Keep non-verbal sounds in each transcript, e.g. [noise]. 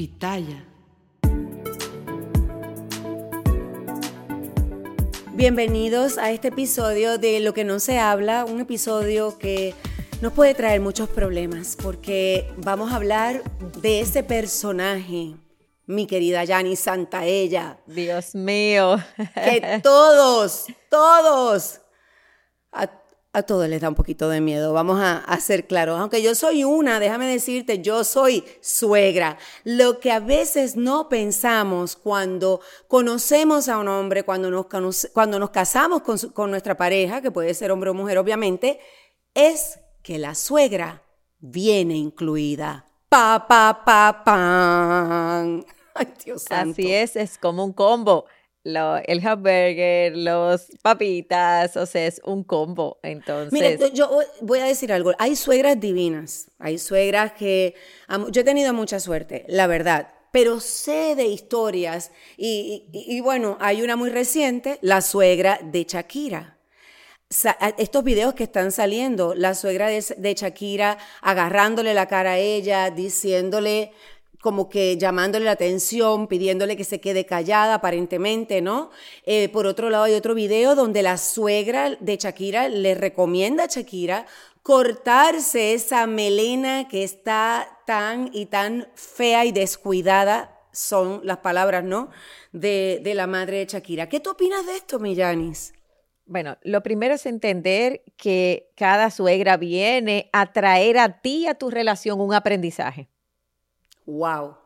Pitaya. Bienvenidos a este episodio de Lo que no se habla, un episodio que nos puede traer muchos problemas porque vamos a hablar de ese personaje, mi querida Yani Santaella. Dios mío. Que todos, todos, a todos les da un poquito de miedo, vamos a, ser claros. Aunque yo soy una, déjame decirte, yo soy suegra. Lo que a veces no pensamos cuando conocemos a un hombre, cuando nos, cuando nos casamos con, con nuestra pareja, que puede ser hombre o mujer obviamente, es que la suegra viene incluida. Pa, pa, pa, pan. [laughs] Ay, Dios santo. Así es, es como un combo el hamburger, los papitas, o sea, es un combo. Entonces. Mira, yo voy a decir algo. Hay suegras divinas. Hay suegras que. Yo he tenido mucha suerte, la verdad. Pero sé de historias. Y, bueno, hay una muy reciente, la suegra de Shakira. Estos videos que están saliendo, la suegra de, de Shakira agarrándole la cara a ella, diciéndole como que llamándole la atención, pidiéndole que se quede callada aparentemente, ¿no? Eh, por otro lado hay otro video donde la suegra de Shakira le recomienda a Shakira cortarse esa melena que está tan y tan fea y descuidada, son las palabras, ¿no? De, de la madre de Shakira. ¿Qué tú opinas de esto, Millanis? Bueno, lo primero es entender que cada suegra viene a traer a ti, a tu relación, un aprendizaje. Wow.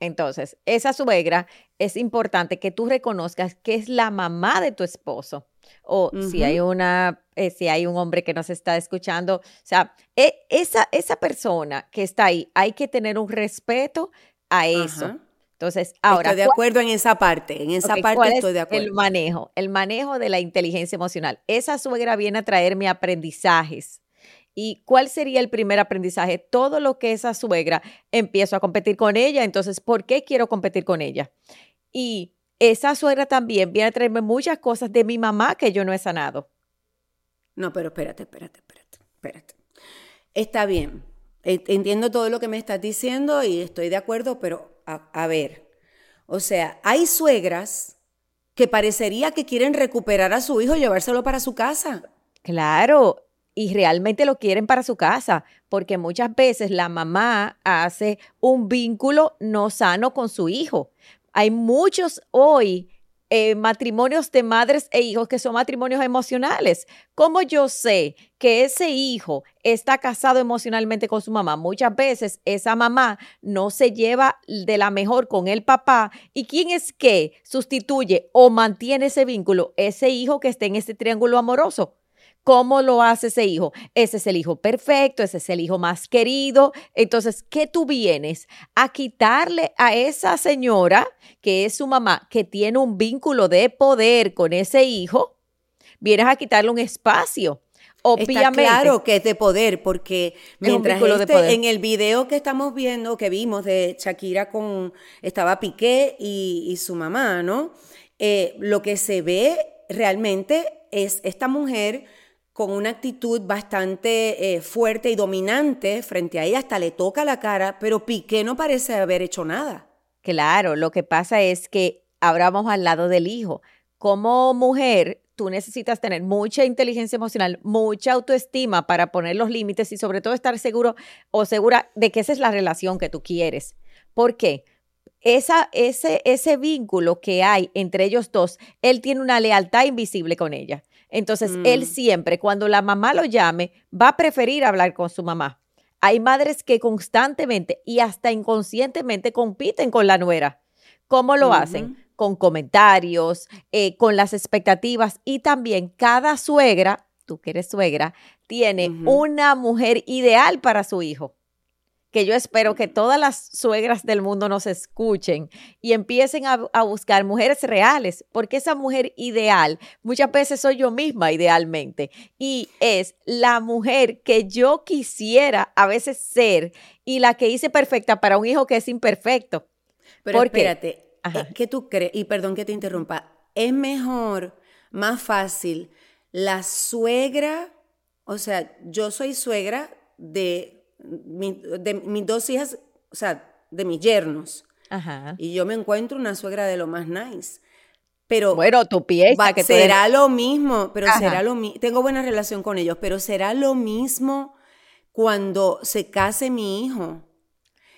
Entonces, esa suegra es importante que tú reconozcas que es la mamá de tu esposo. O si hay una, eh, si hay un hombre que nos está escuchando, o sea, e, esa, esa persona que está ahí, hay que tener un respeto a eso. Entonces, ahora. Estoy de acuerdo en esa parte, en esa parte estoy de acuerdo. El manejo, el manejo de la inteligencia emocional. Esa suegra viene a traerme aprendizajes ¿Y cuál sería el primer aprendizaje? Todo lo que esa suegra empiezo a competir con ella, entonces, ¿por qué quiero competir con ella? Y esa suegra también viene a traerme muchas cosas de mi mamá que yo no he sanado. No, pero espérate, espérate, espérate, espérate. Está bien, entiendo todo lo que me estás diciendo y estoy de acuerdo, pero a, a ver, o sea, hay suegras que parecería que quieren recuperar a su hijo y llevárselo para su casa. Claro, y realmente lo quieren para su casa, porque muchas veces la mamá hace un vínculo no sano con su hijo. Hay muchos hoy eh, matrimonios de madres e hijos que son matrimonios emocionales. ¿Cómo yo sé que ese hijo está casado emocionalmente con su mamá? Muchas veces esa mamá no se lleva de la mejor con el papá. ¿Y quién es que sustituye o mantiene ese vínculo? Ese hijo que está en ese triángulo amoroso. ¿Cómo lo hace ese hijo? Ese es el hijo perfecto, ese es el hijo más querido. Entonces, ¿qué tú vienes a quitarle a esa señora, que es su mamá, que tiene un vínculo de poder con ese hijo? Vienes a quitarle un espacio. Obviamente. Está claro que es de poder, porque mientras este, en el video que estamos viendo, que vimos de Shakira con, estaba Piqué y, su mamá, ¿no? Eh, lo que se ve realmente es esta mujer con una actitud bastante eh, fuerte y dominante frente a ella, hasta le toca la cara, pero Piqué no parece haber hecho nada. Claro, lo que pasa es que ahora vamos al lado del hijo. Como mujer, tú necesitas tener mucha inteligencia emocional, mucha autoestima para poner los límites y sobre todo estar seguro o segura de que esa es la relación que tú quieres. ¿Por qué? Esa, ese, ese vínculo que hay entre ellos dos, él tiene una lealtad invisible con ella. Entonces, él mm. siempre, cuando la mamá lo llame, va a preferir hablar con su mamá. Hay madres que constantemente y hasta inconscientemente compiten con la nuera. ¿Cómo lo hacen? Con comentarios, eh, con las expectativas y también cada suegra, tú que eres suegra, tiene una mujer ideal para su hijo que yo espero que todas las suegras del mundo nos escuchen y empiecen a, buscar mujeres reales, porque esa mujer ideal muchas veces soy yo misma idealmente y es la mujer que yo quisiera a veces ser y la que hice perfecta para un hijo que es imperfecto. Pero espérate, eh, ¿qué tú crees? Y perdón que te interrumpa, es mejor, más fácil, la suegra, o sea, yo soy suegra de de mis dos hijas, o sea, de mis yernos. Ajá. Y yo me encuentro una suegra de lo más nice. Pero bueno, tu pieza que será lo mismo, pero será lo mismo. Tengo buena relación con ellos, pero será lo mismo cuando se case mi hijo.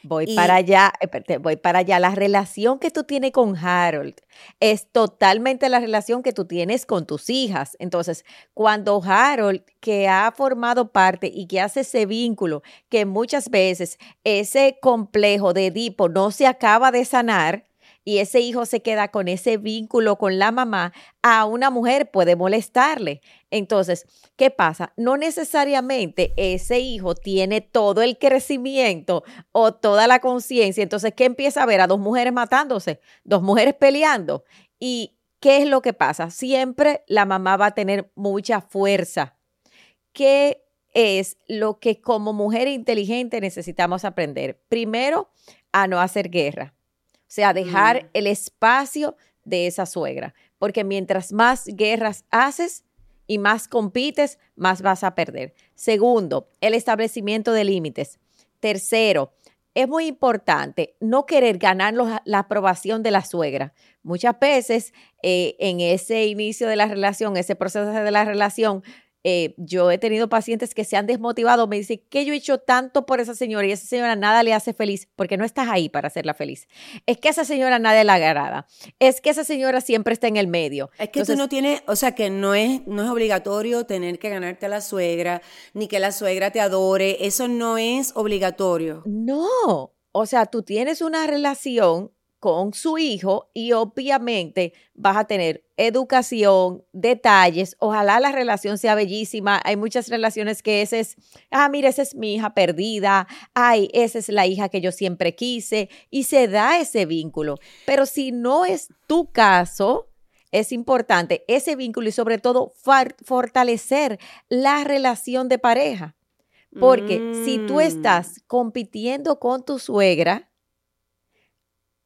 Voy para allá, voy para allá. La relación que tú tienes con Harold es totalmente la relación que tú tienes con tus hijas. Entonces, cuando Harold, que ha formado parte y que hace ese vínculo, que muchas veces ese complejo de Edipo no se acaba de sanar, y ese hijo se queda con ese vínculo con la mamá, a una mujer puede molestarle. Entonces, ¿qué pasa? No necesariamente ese hijo tiene todo el crecimiento o toda la conciencia. Entonces, ¿qué empieza a ver? A dos mujeres matándose, dos mujeres peleando. ¿Y qué es lo que pasa? Siempre la mamá va a tener mucha fuerza. ¿Qué es lo que como mujer inteligente necesitamos aprender? Primero, a no hacer guerra sea, dejar mm. el espacio de esa suegra, porque mientras más guerras haces y más compites, más vas a perder. Segundo, el establecimiento de límites. Tercero, es muy importante no querer ganar la aprobación de la suegra. Muchas veces eh, en ese inicio de la relación, ese proceso de la relación, eh, yo he tenido pacientes que se han desmotivado, me dicen que yo he hecho tanto por esa señora y esa señora nada le hace feliz porque no estás ahí para hacerla feliz. Es que esa señora nadie la agrada. Es que esa señora siempre está en el medio. Es que tú no tienes, o sea, que no es, no es obligatorio tener que ganarte a la suegra, ni que la suegra te adore. Eso no es obligatorio. No. O sea, tú tienes una relación con su hijo y obviamente vas a tener educación, detalles, ojalá la relación sea bellísima. Hay muchas relaciones que ese es, ah, mira, esa es mi hija perdida, ay, esa es la hija que yo siempre quise y se da ese vínculo. Pero si no es tu caso, es importante ese vínculo y sobre todo fortalecer la relación de pareja. Porque si tú mm. estás compitiendo con tu suegra,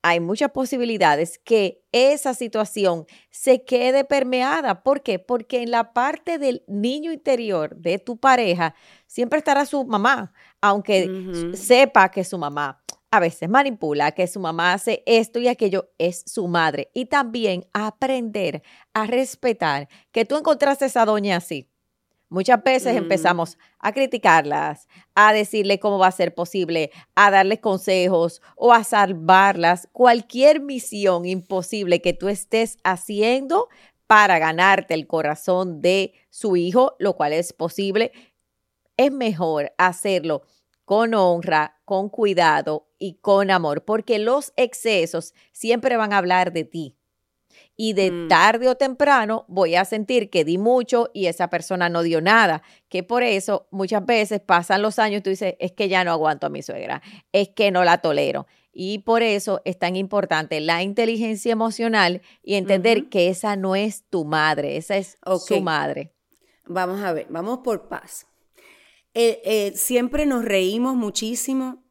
hay muchas posibilidades que esa situación se quede permeada. ¿Por qué? Porque en la parte del niño interior de tu pareja siempre estará su mamá, aunque sepa que su mamá a veces manipula, que su mamá hace esto y aquello, es su madre. Y también aprender a respetar que tú encontraste esa doña así Muchas veces mm. empezamos a criticarlas, a decirle cómo va a ser posible, a darles consejos o a salvarlas. Cualquier misión imposible que tú estés haciendo para ganarte el corazón de su hijo, lo cual es posible, es mejor hacerlo con honra, con cuidado y con amor, porque los excesos siempre van a hablar de ti y de mm. tarde o temprano voy a sentir que di mucho y esa persona no dio nada, que por eso muchas veces pasan los años y tú dices, es que ya no aguanto a mi suegra, es que no la tolero. Y por eso es tan importante la inteligencia emocional y entender que esa no es tu madre, esa es su madre. Vamos a ver, vamos por paz. Eh, eh, siempre nos reímos muchísimo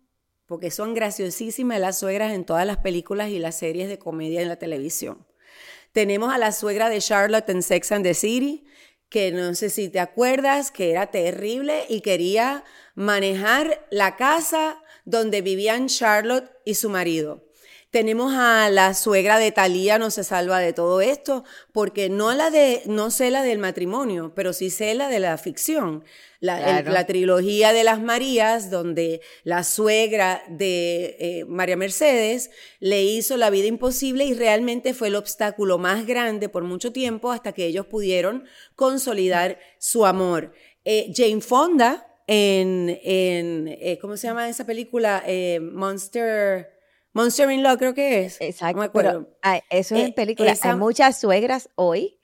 porque son graciosísimas las suegras en todas las películas y las series de comedia en la televisión. Tenemos a la suegra de Charlotte en Sex and the City, que no sé si te acuerdas, que era terrible y quería manejar la casa donde vivían Charlotte y su marido. Tenemos a la suegra de Talía, no se salva de todo esto, porque no la de, no sé la del matrimonio, pero sí sé la de la ficción. La, trilogía de las Marías, donde la suegra de eh, María Mercedes le hizo la vida imposible y realmente fue el obstáculo más grande por mucho tiempo hasta que ellos pudieron consolidar su amor. Eh, Jane Fonda, en, en eh, ¿cómo se llama esa película? Monster... Monster in Law creo que es. Exacto. eso es en película. Hay muchas suegras hoy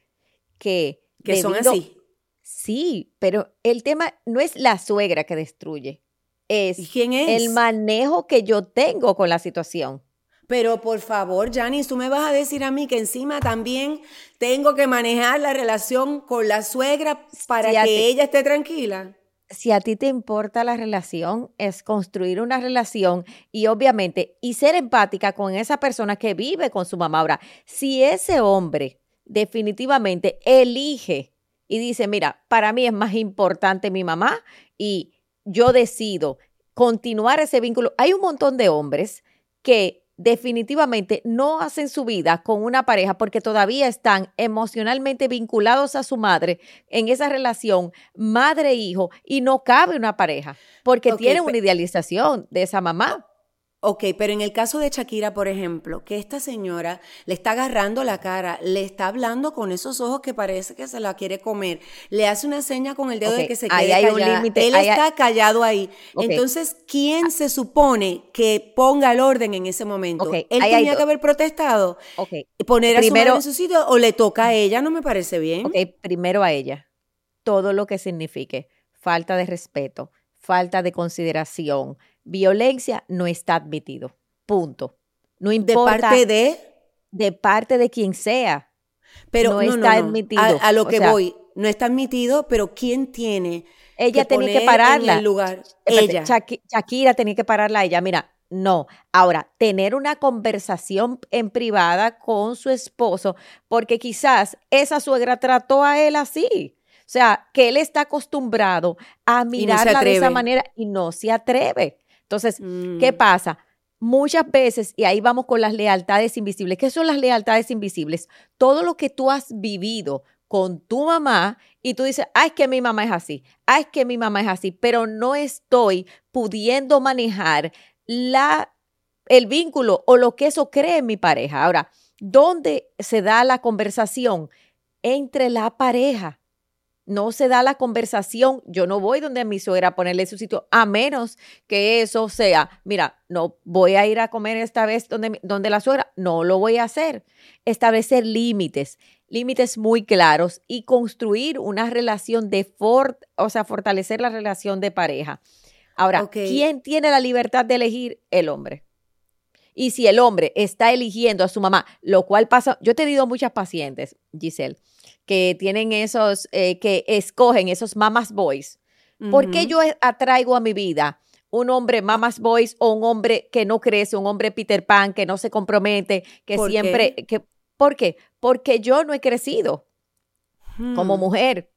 que... Que son así. Sí, pero el tema no es la suegra que destruye, es, quién es? el manejo que yo tengo con la situación. Pero por favor, Janice, tú me vas a decir a mí que encima también tengo que manejar la relación con la suegra para que ella esté tranquila. Si a ti te importa la relación, es construir una relación y obviamente y ser empática con esa persona que vive con su mamá. Ahora, si ese hombre definitivamente elige y dice, mira, para mí es más importante mi mamá y yo decido continuar ese vínculo. Hay un montón de hombres que definitivamente no hacen su vida con una pareja porque todavía están emocionalmente vinculados a su madre en esa relación madre-hijo y no cabe una pareja porque tienen una idealización de esa mamá. Ok, pero en el caso de Shakira, por ejemplo, que esta señora le está agarrando la cara, le está hablando con esos ojos que parece que se la quiere comer, le hace una seña con el dedo de que se quede hay callada. Un Él está callado ahí. Entonces, ¿quién se supone que ponga el orden en ese momento? ¿Él tenía que haber protestado? ¿Poner a primero, su en su sitio o le toca a ella? No me parece bien. Ok, primero a ella. Todo lo que signifique falta de respeto, falta de consideración, violencia no está admitido. Punto. No importa. ¿De parte de? De parte de quien sea. Pero no, está admitido. A, lo que voy, no está admitido, pero ¿quién tiene? Ella tenía que pararla. En el lugar. ella. Shakira tenía que pararla a ella. Mira, no. Ahora, tener una conversación en privada con su esposo, porque quizás esa suegra trató a él así. O sea, que él está acostumbrado a mirarla de esa manera y no se atreve. Entonces, ¿qué mm. pasa? Muchas veces, y ahí vamos con las lealtades invisibles. ¿Qué son las lealtades invisibles? Todo lo que tú has vivido con tu mamá y tú dices, ay, es que mi mamá es así, ay, es que mi mamá es así, pero no estoy pudiendo manejar la, el vínculo o lo que eso cree en mi pareja. Ahora, ¿dónde se da la conversación? Entre la pareja no se da la conversación, yo no voy donde mi suegra a ponerle su sitio, a menos que eso sea, mira, no voy a ir a comer esta vez donde, donde la suegra, no lo voy a hacer. Establecer límites, límites muy claros y construir una relación de, fort, o sea, fortalecer la relación de pareja. Ahora, ¿quién tiene la libertad de elegir? El hombre. Y si el hombre está eligiendo a su mamá, lo cual pasa, yo he tenido muchas pacientes, Giselle, que tienen esos, eh, que escogen esos mamas boys. ¿Por qué yo atraigo a mi vida un hombre mamas boys o un hombre que no crece, un hombre Peter Pan, que no se compromete, que siempre... Que, ¿Por qué? Porque yo no he crecido como hmm. mujer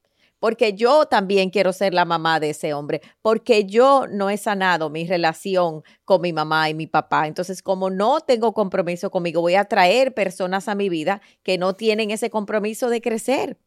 porque yo también quiero ser la mamá de ese hombre, porque yo no he sanado mi relación con mi mamá y mi papá. Entonces, como no tengo compromiso conmigo, voy a traer personas a mi vida que no tienen ese compromiso de crecer.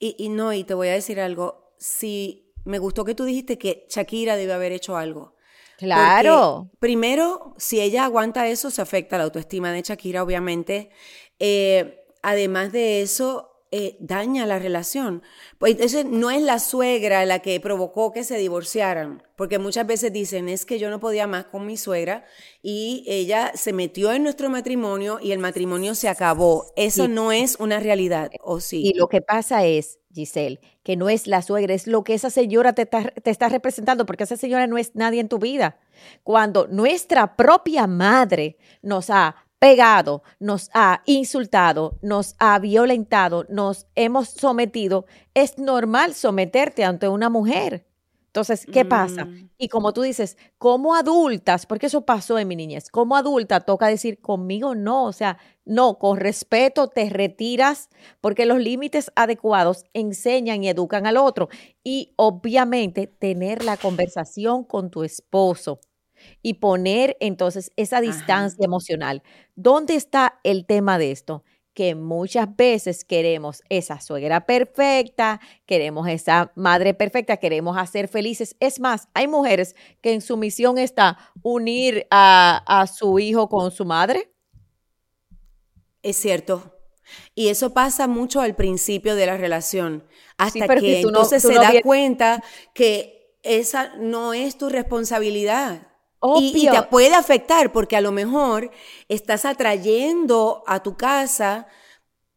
Y, no, y te voy a decir algo, si me gustó que tú dijiste que Shakira debe haber hecho algo. Claro. primero, si ella aguanta eso, se afecta la autoestima de Shakira, obviamente. Eh, además de eso, eh, daña la relación. Pues entonces no es la suegra la que provocó que se divorciaran, porque muchas veces dicen, es que yo no podía más con mi suegra y ella se metió en nuestro matrimonio y el matrimonio se acabó. Eso no es una realidad, ¿o sí? Y lo que pasa es, Giselle, que no es la suegra, es lo que esa señora te te está representando, porque esa señora no es nadie en tu vida. Cuando nuestra propia madre nos ha pegado, nos ha insultado, nos ha violentado, nos hemos sometido, es normal someterte ante una mujer. Entonces, ¿qué pasa? Mm. Y como tú dices, como adultas, porque eso pasó en mi niñez, como adulta toca decir, conmigo no, o sea, no, con respeto te retiras, porque los límites adecuados enseñan y educan al otro. Y obviamente tener la conversación con tu esposo y poner entonces esa distancia emocional. ¿Dónde está el tema de esto? que muchas veces queremos esa suegra perfecta, queremos esa madre perfecta, queremos hacer felices. Es más, hay mujeres que en su misión está unir a, su hijo con su madre. Es cierto. Y eso pasa mucho al principio de la relación, hasta que entonces se da cuenta que esa no es tu responsabilidad. Y, te puede afectar porque a lo mejor estás atrayendo a tu casa,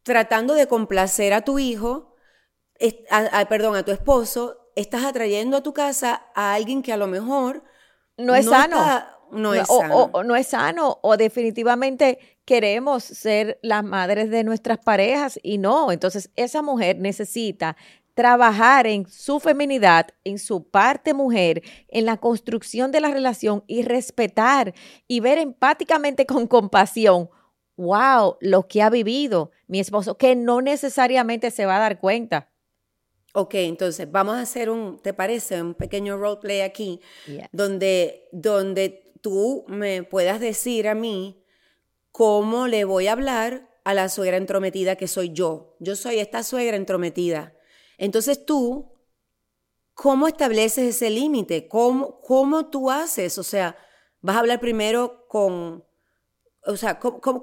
tratando de complacer a tu hijo, perdón, a tu esposo, estás atrayendo a tu casa a alguien que a lo mejor no es sano. no es sano. O, no es sano, o definitivamente queremos ser las madres de nuestras parejas y no. Entonces, esa mujer necesita trabajar en su feminidad, en su parte mujer, en la construcción de la relación y respetar y ver empáticamente con compasión, wow, lo que ha vivido mi esposo, que no necesariamente se va a dar cuenta. Ok, entonces vamos a hacer un, ¿te parece? Un pequeño roleplay aquí, donde, donde tú me puedas decir a mí ¿cómo le voy a hablar a la suegra entrometida que soy yo? Yo soy esta suegra entrometida. Entonces tú, ¿cómo estableces ese límite? ¿Cómo, ¿Cómo tú haces? O sea, vas a hablar primero con o sea, ¿cómo, cómo,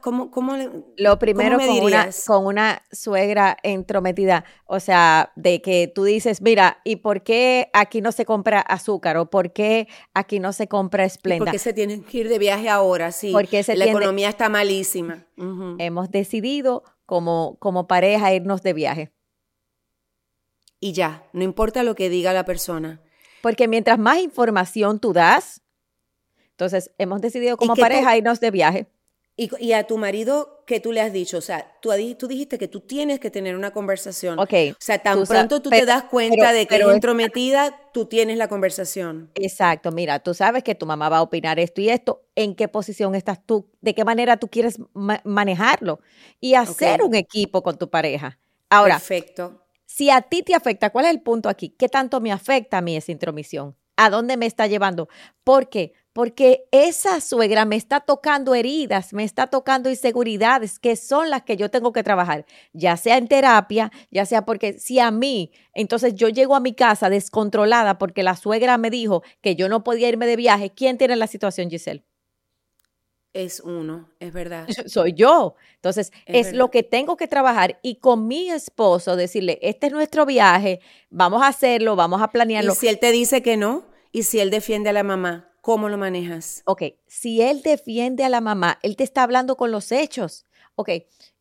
cómo, cómo Lo primero con, una, con una suegra entrometida, o sea, de que tú dices, mira, ¿y por qué aquí no se compra azúcar? ¿O por qué aquí no se compra esplenda? ¿Por qué se tienen que ir de viaje ahora? Sí, Porque la economía está malísima. Hemos decidido como, como pareja irnos de viaje. Y ya, no importa lo que diga la persona. Porque mientras más información tú das, entonces, hemos decidido como pareja irnos de viaje. Y, a tu marido, ¿qué tú le has dicho? O sea, tú, tú dijiste que tú tienes que tener una conversación. Ok. O sea, tan pronto tú te das cuenta de que eres entrometida, tú tienes la conversación. Exacto. Mira, tú sabes que tu mamá va a opinar esto y esto. ¿En qué posición estás tú? ¿De qué manera tú quieres manejarlo? Y hacer un equipo con tu pareja. Ahora, Perfecto. Si a ti te afecta, ¿cuál es el punto aquí? ¿Qué tanto me afecta a mí esa intromisión? ¿A dónde me está llevando? ¿Por qué? porque esa suegra me está tocando heridas, me está tocando inseguridades que son las que yo tengo que trabajar, ya sea en terapia, ya sea porque si a mí, entonces yo llego a mi casa descontrolada porque la suegra me dijo que yo no podía irme de viaje, ¿quién tiene la situación, Giselle? Es uno, es verdad. [laughs] Soy yo. Entonces, es, lo que tengo que trabajar y con mi esposo decirle, este es nuestro viaje, vamos a hacerlo, vamos a planearlo. ¿Y si él te dice que no? ¿Y si él defiende a la mamá? ¿Cómo lo manejas? Ok, si él defiende a la mamá, él te está hablando con los hechos. Ok,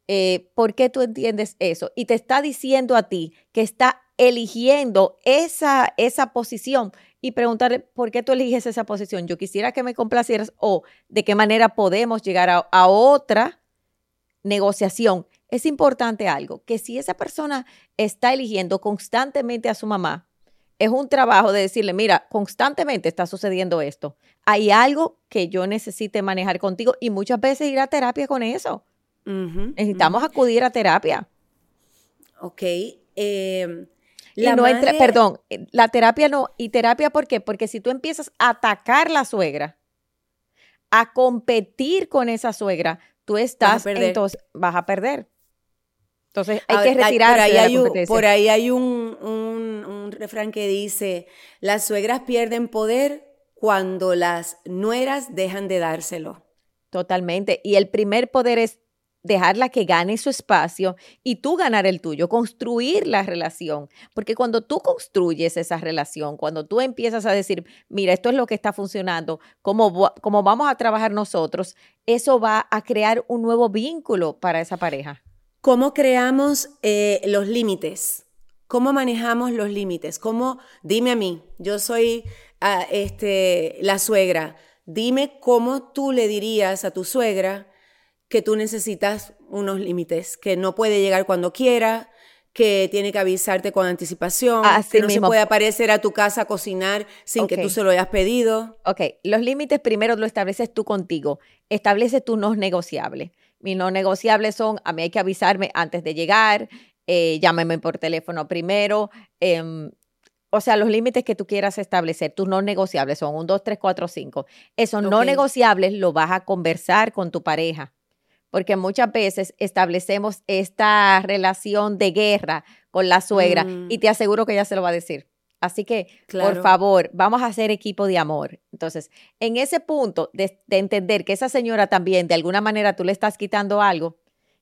eh, ¿por qué tú entiendes eso? Y te está diciendo a ti que está eligiendo esa, esa posición y preguntarle, ¿por qué tú eliges esa posición? Yo quisiera que me complacieras o de qué manera podemos llegar a, a otra negociación. Es importante algo, que si esa persona está eligiendo constantemente a su mamá, es un trabajo de decirle, mira, constantemente está sucediendo esto. Hay algo que yo necesite manejar contigo y muchas veces ir a terapia con eso. Necesitamos acudir a terapia. Ok. Em, la no perdón, eh, la terapia no. ¿Y terapia por qué? Porque si tú empiezas a atacar la suegra, a competir con esa suegra, tú estás, entonces vas a perder. Entonces hay que retirar por ahí hay un, refrán que dice, las suegras pierden poder cuando las nueras dejan de dárselo. Totalmente. Y el primer poder es dejarla que gane su espacio y tú ganar el tuyo, construir la relación. Porque cuando tú construyes esa relación, cuando tú empiezas a decir, mira, esto es lo que está funcionando, cómo, cómo vamos a trabajar nosotros, eso va a crear un nuevo vínculo para esa pareja. ¿Cómo creamos eh, los límites? ¿Cómo manejamos los límites? ¿Cómo, dime a mí, yo soy ah, este, la suegra, dime cómo tú le dirías a tu suegra que tú necesitas unos límites, que no puede llegar cuando quiera, que tiene que avisarte con anticipación, que no se puede aparecer a tu casa a cocinar sin que tú se lo hayas pedido. Ok, los límites primero lo estableces tú contigo, establece tú no negociables. Mis no negociables son, a mí hay que avisarme antes de llegar, eh, llámeme por teléfono primero. Em, o sea, los límites que tú quieras establecer, tus no negociables son un, dos, tres, cuatro, cinco. Esos no negociables lo vas a conversar con tu pareja, porque muchas veces establecemos esta relación de guerra con la suegra mm. y te aseguro que ella se lo va a decir. Así que, por favor, vamos a hacer equipo de amor. Entonces, en ese punto de, entender que esa señora también, de alguna manera, tú le estás quitando algo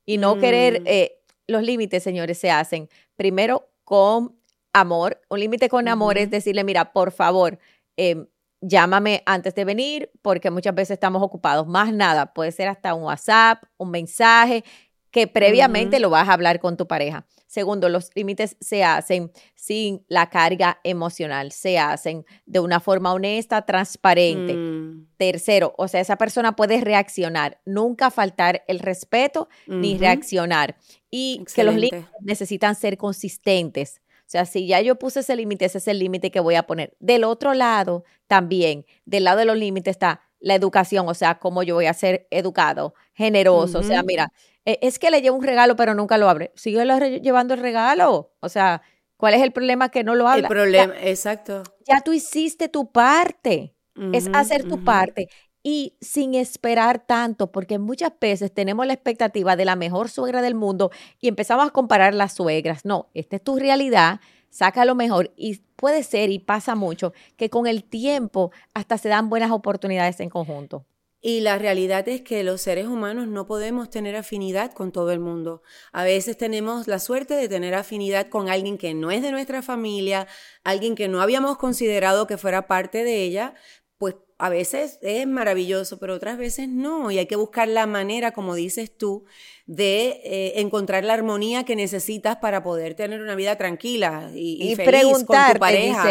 y no querer, mm. eh, los límites, señores, se hacen primero con amor. Un límite con amor es decirle, mira, por favor, em, llámame antes de venir porque muchas veces estamos ocupados. Más nada, puede ser hasta un WhatsApp, un mensaje que previamente lo vas a hablar con tu pareja. Segundo, los límites se hacen sin la carga emocional, se hacen de una forma honesta, transparente. Mm. Tercero, o sea, esa persona puede reaccionar, nunca faltar el respeto ni reaccionar. Y que los límites necesitan ser consistentes. O sea, si ya yo puse ese límite, ese es el límite que voy a poner. Del otro lado, también, del lado de los límites está la educación, o sea, cómo yo voy a ser educado, generoso. O sea, mira, e, es que le llevo un regalo pero nunca lo abre. Sigue llevando el regalo. O sea, ¿cuál es el problema que no lo habla? El problema, exacto. Ya tú hiciste tu parte. es hacer tu parte. Y sin esperar tanto, porque muchas veces tenemos la expectativa de la mejor suegra del mundo y empezamos a comparar las suegras. No, esta es tu realidad, saca lo mejor y puede ser y pasa mucho que con el tiempo hasta se dan buenas oportunidades en conjunto. Y la realidad es que los seres humanos no podemos tener afinidad con todo el mundo. A veces tenemos la suerte de tener afinidad con alguien que no es de nuestra familia, alguien que no habíamos considerado que fuera parte de ella, pues a veces es maravilloso, pero otras veces no. Y hay que buscar la manera, como dices tú, de eh, encontrar la armonía que necesitas para poder tener una vida tranquila y, feliz con tu pareja.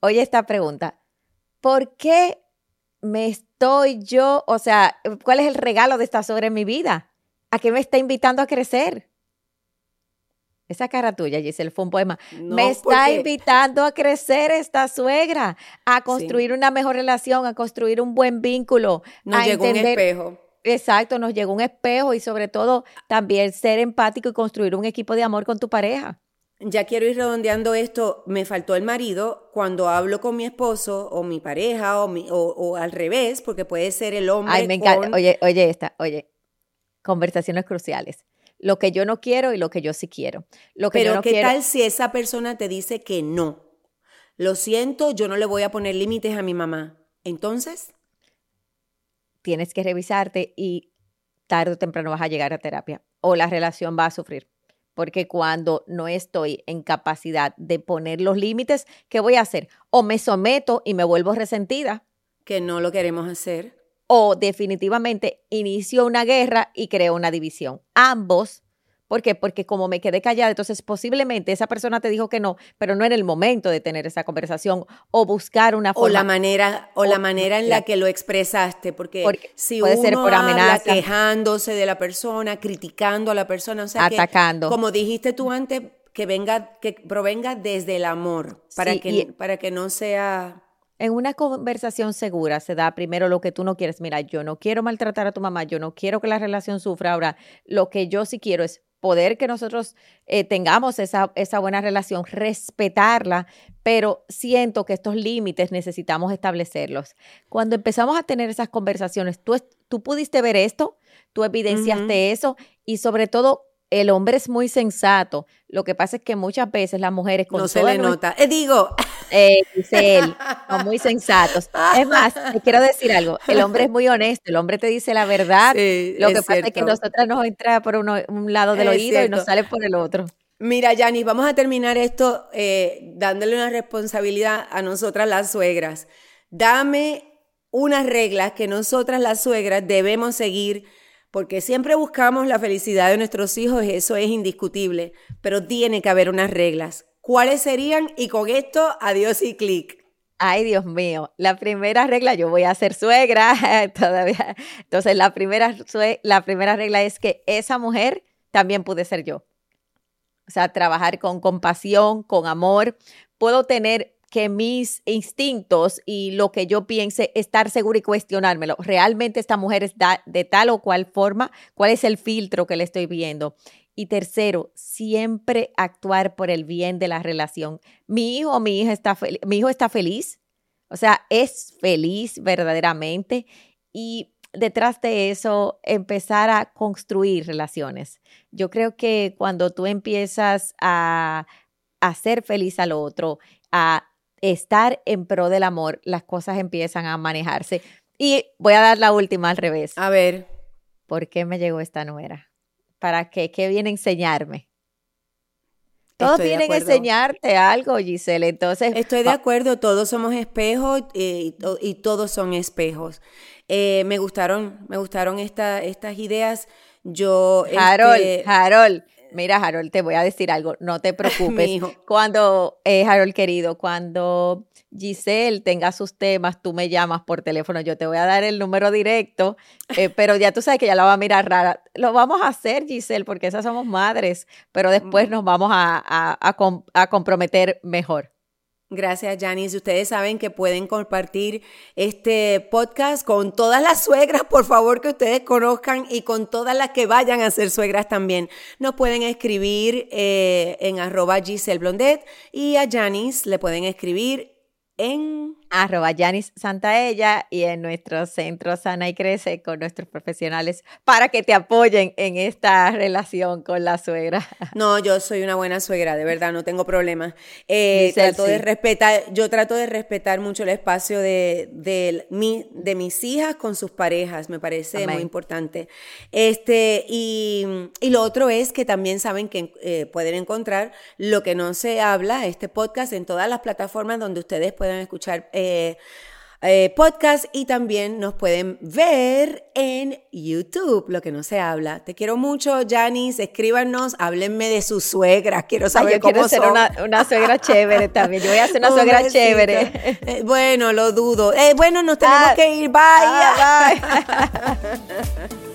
oye esta pregunta. ¿Por qué me estoy yo, o sea, cuál es el regalo de esta sobre mi vida? ¿A qué me está invitando a crecer? Esa cara tuya, Giselle, fue un poema. me está invitando a crecer esta suegra, a construir una mejor relación, a construir un buen vínculo. Nos llegó un espejo. Exacto, nos llegó un espejo y sobre todo también ser empático y construir un equipo de amor con tu pareja. Ya quiero ir redondeando esto. Me faltó el marido cuando hablo con mi esposo o mi pareja o, o, al revés, porque puede ser el hombre. Ay, me encanta. Oye, oye, esta, oye. Conversaciones cruciales lo que yo no quiero y lo que yo sí quiero. Lo que Pero yo no ¿qué tal si esa persona te dice que no? Lo siento, yo no le voy a poner límites a mi mamá. Entonces, tienes que revisarte y tarde o temprano vas a llegar a terapia o la relación va a sufrir. Porque cuando no estoy en capacidad de poner los límites, ¿qué voy a hacer? O me someto y me vuelvo resentida. Que no lo queremos hacer o definitivamente inició una guerra y creó una división. Ambos, ¿por qué? Porque como me quedé callada, entonces posiblemente esa persona te dijo que no, pero no era el momento de tener esa conversación o buscar una forma. O la manera, o, la manera en la, que lo expresaste, porque, si puede uno ser por amenaza, quejándose de la persona, criticando a la persona, o sea, atacando. como dijiste tú antes, que venga, que provenga desde el amor, para, que, para que no sea en una conversación segura se da primero lo que tú no quieres. Mira, yo no quiero maltratar a tu mamá, yo no quiero que la relación sufra. Ahora, lo que yo sí quiero es poder que nosotros eh, tengamos esa, esa buena relación, respetarla, pero siento que estos límites necesitamos establecerlos. Cuando empezamos a tener esas conversaciones, tú, tú pudiste ver esto, tú evidenciaste eso y sobre todo el hombre es muy sensato. Lo que pasa es que muchas veces las mujeres con no se le nota. Eh, digo, eh, dice él, son muy sensatos. Es más, te quiero decir algo. El hombre es muy honesto. El hombre te dice la verdad. lo que pasa es que nosotras nos entra por un lado del oído y nos sale por el otro. Mira, Yanis, vamos a terminar esto eh, dándole una responsabilidad a nosotras las suegras. Dame unas reglas que nosotras las suegras debemos seguir porque siempre buscamos la felicidad de nuestros hijos, eso es indiscutible, pero tiene que haber unas reglas. ¿Cuáles serían? Y con esto, adiós y clic. Ay, Dios mío, la primera regla, yo voy a ser suegra [laughs] todavía. Entonces, la primera, la primera regla es que esa mujer también puede ser yo. O sea, trabajar con compasión, con amor. Puedo tener que mis instintos y lo que yo piense, estar seguro y cuestionármelo. ¿Realmente esta mujer es de tal o cual forma? ¿Cuál es el filtro que le estoy viendo? Y tercero, siempre actuar por el bien de la relación. Mi hijo mi hija está, mi hijo está feliz, o sea, es feliz verdaderamente y detrás de eso empezar a construir relaciones. Yo creo que cuando tú empiezas a hacer feliz al otro, a estar en pro del amor, las cosas empiezan a manejarse. Y voy a dar la última al revés. A ver. ¿Por qué me llegó esta nuera? ¿Para qué? ¿Qué viene a enseñarme? Todos vienen a enseñarte algo, Giselle. Entonces. Estoy de acuerdo, todos somos espejos eh, y, todos son espejos. Eh, me gustaron, me gustaron estas estas Yo. Harold, este, Harold, Mira, Harold, te voy a decir algo, no te [laughs] preocupes. cuando, eh, Harold querido, cuando Giselle tenga sus temas, tú me llamas por teléfono, yo te voy a dar el número directo, eh, [laughs] pero ya tú sabes que ya la va a mirar rara. Lo vamos a hacer, Giselle, porque esas somos madres, pero después nos vamos a, a comprometer mejor. Gracias, Janice. Ustedes saben que pueden compartir este podcast con todas las suegras, por favor, que ustedes conozcan y con todas las que vayan a ser suegras también. Nos pueden escribir eh, en arroba Giselle Blondet y a Janice le pueden escribir en arroba Yanis Santaella y en nuestro centro Sana y Crece con nuestros profesionales para que te apoyen en esta relación con la suegra. [laughs] No, yo soy una buena suegra, de verdad, no tengo problemas. Eh, trato de respetar, yo trato de respetar mucho el espacio de, de, mi, de mis hijas con sus parejas, me parece muy importante. Este, y, y, lo otro es que también saben que eh, pueden encontrar lo que no se habla, este podcast, en todas las plataformas donde ustedes puedan escuchar eh, eh, podcast y también nos pueden ver en YouTube, lo que no se habla. Te quiero mucho, Janice. Escríbanos, háblenme de su suegra. Quiero saber yo quiero ser Una, suegra [laughs] chévere también. Yo voy a ser una suegra chévere. Eh, bueno, lo dudo. bueno, nos tenemos ah, que ir. Bye. Ah, bye. [laughs]